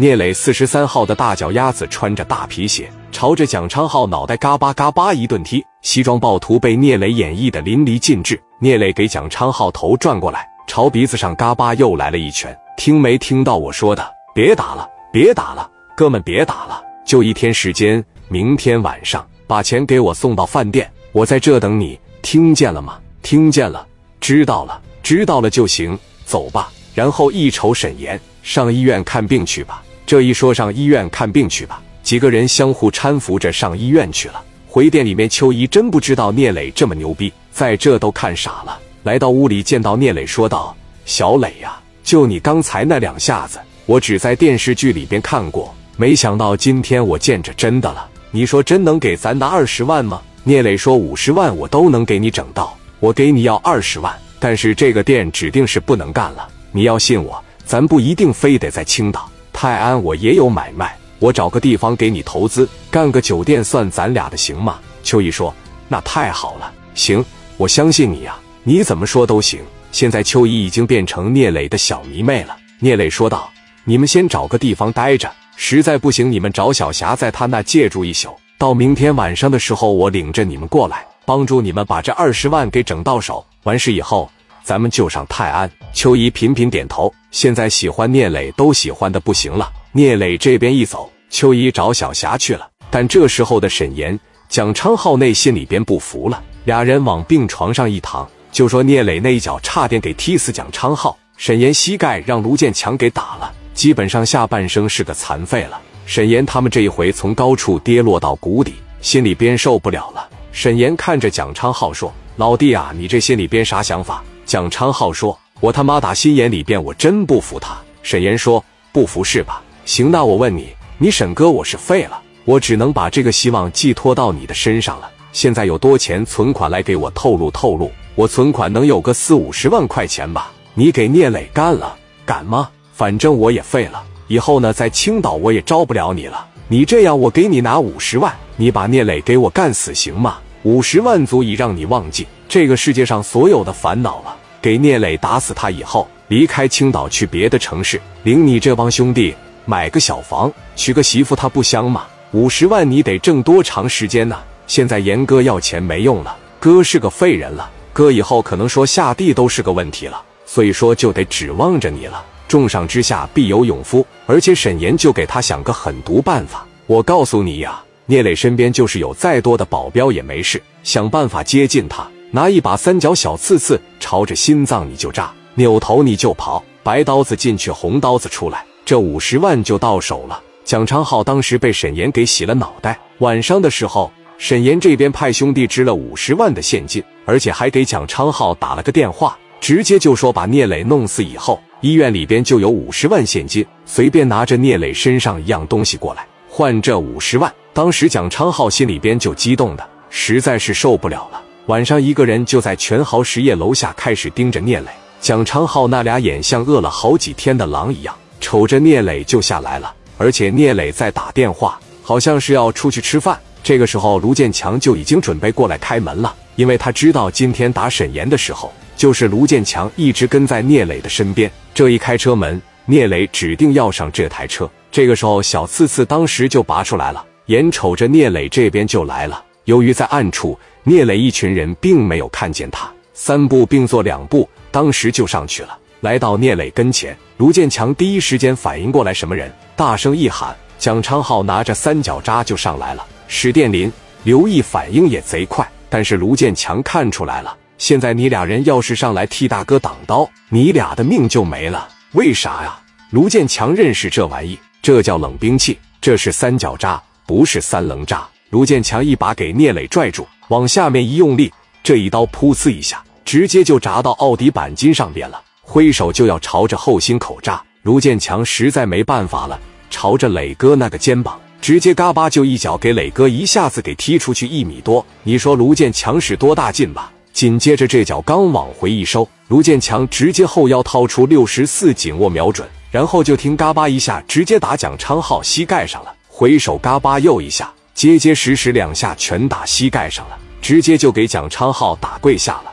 聂磊四十三号的大脚丫子穿着大皮鞋，朝着蒋昌浩脑袋嘎巴嘎巴一顿踢。西装暴徒被聂磊演绎的淋漓尽致。聂磊给蒋昌浩头转过来，朝鼻子上嘎巴又来了一拳。听没听到我说的？别打了，别打了，哥们别打了，就一天时间，明天晚上把钱给我送到饭店，我在这等你，听见了吗？听见了，知道了，知道了就行，走吧。然后一瞅沈岩，上医院看病去吧。这一说上医院看病去吧，几个人相互搀扶着上医院去了。回店里面，秋怡真不知道聂磊这么牛逼，在这都看傻了。来到屋里，见到聂磊，说道：“小磊呀，就你刚才那两下子，我只在电视剧里边看过，没想到今天我见着真的了。你说真能给咱拿二十万吗？”聂磊说：“五十万我都能给你整到，我给你要二十万，但是这个店指定是不能干了。你要信我，咱不一定非得在青岛。”泰安，我也有买卖，我找个地方给你投资，干个酒店算咱俩的，行吗？秋怡说：“那太好了，行，我相信你呀，你怎么说都行。”现在秋怡已经变成聂磊的小迷妹了。聂磊说道：“你们先找个地方待着，实在不行，你们找小霞在他那借住一宿，到明天晚上的时候，我领着你们过来，帮助你们把这二十万给整到手。完事以后。”咱们就上泰安。秋怡频频点头。现在喜欢聂磊都喜欢的不行了。聂磊这边一走，秋怡找小霞去了。但这时候的沈岩、蒋昌浩内心里边不服了。俩人往病床上一躺，就说聂磊那一脚差点给踢死蒋昌浩。沈岩膝盖让卢建强给打了，基本上下半生是个残废了。沈岩他们这一回从高处跌落到谷底，心里边受不了了。沈岩看着蒋昌浩说：“老弟啊，你这心里边啥想法？”蒋昌浩说：“我他妈打心眼里边我真不服他。”沈岩说：“不服是吧？行，那我问你，你沈哥我是废了，我只能把这个希望寄托到你的身上了。现在有多钱存款来给我透露透露？我存款能有个四五十万块钱吧？你给聂磊干了，敢吗？反正我也废了，以后呢，在青岛我也招不了你了。你这样，我给你拿五十万，你把聂磊给我干死行吗？五十万足以让你忘记。”这个世界上所有的烦恼了，给聂磊打死他以后，离开青岛去别的城市，领你这帮兄弟买个小房，娶个媳妇，他不香吗？五十万你得挣多长时间呢？现在严哥要钱没用了，哥是个废人了，哥以后可能说下地都是个问题了，所以说就得指望着你了。重赏之下必有勇夫，而且沈岩就给他想个狠毒办法。我告诉你呀，聂磊身边就是有再多的保镖也没事，想办法接近他。拿一把三角小刺刺朝着心脏你就扎，扭头你就跑，白刀子进去，红刀子出来，这五十万就到手了。蒋昌浩当时被沈岩给洗了脑袋。晚上的时候，沈岩这边派兄弟支了五十万的现金，而且还给蒋昌浩打了个电话，直接就说把聂磊弄死以后，医院里边就有五十万现金，随便拿着聂磊身上一样东西过来换这五十万。当时蒋昌浩心里边就激动的实在是受不了了。晚上，一个人就在全豪实业楼下开始盯着聂磊、蒋昌浩那俩眼像饿了好几天的狼一样，瞅着聂磊就下来了。而且聂磊在打电话，好像是要出去吃饭。这个时候，卢建强就已经准备过来开门了，因为他知道今天打沈岩的时候，就是卢建强一直跟在聂磊的身边。这一开车门，聂磊指定要上这台车。这个时候，小刺刺当时就拔出来了，眼瞅着聂磊这边就来了。由于在暗处。聂磊一群人并没有看见他，三步并作两步，当时就上去了。来到聂磊跟前，卢建强第一时间反应过来什么人，大声一喊：“蒋昌浩拿着三角扎就上来了。”史殿林、刘毅反应也贼快，但是卢建强看出来了，现在你俩人要是上来替大哥挡刀，你俩的命就没了。为啥呀？卢建强认识这玩意，这叫冷兵器，这是三角扎，不是三棱扎。卢建强一把给聂磊拽住。往下面一用力，这一刀噗呲一下，直接就扎到奥迪钣金上边了。挥手就要朝着后心口扎，卢建强实在没办法了，朝着磊哥那个肩膀，直接嘎巴就一脚给磊哥一下子给踢出去一米多。你说卢建强使多大劲吧？紧接着这脚刚往回一收，卢建强直接后腰掏出六十四紧握瞄准，然后就听嘎巴一下，直接打蒋昌浩膝盖上了。回手嘎巴又一下。结结实实两下全打膝盖上了，直接就给蒋昌浩打跪下了。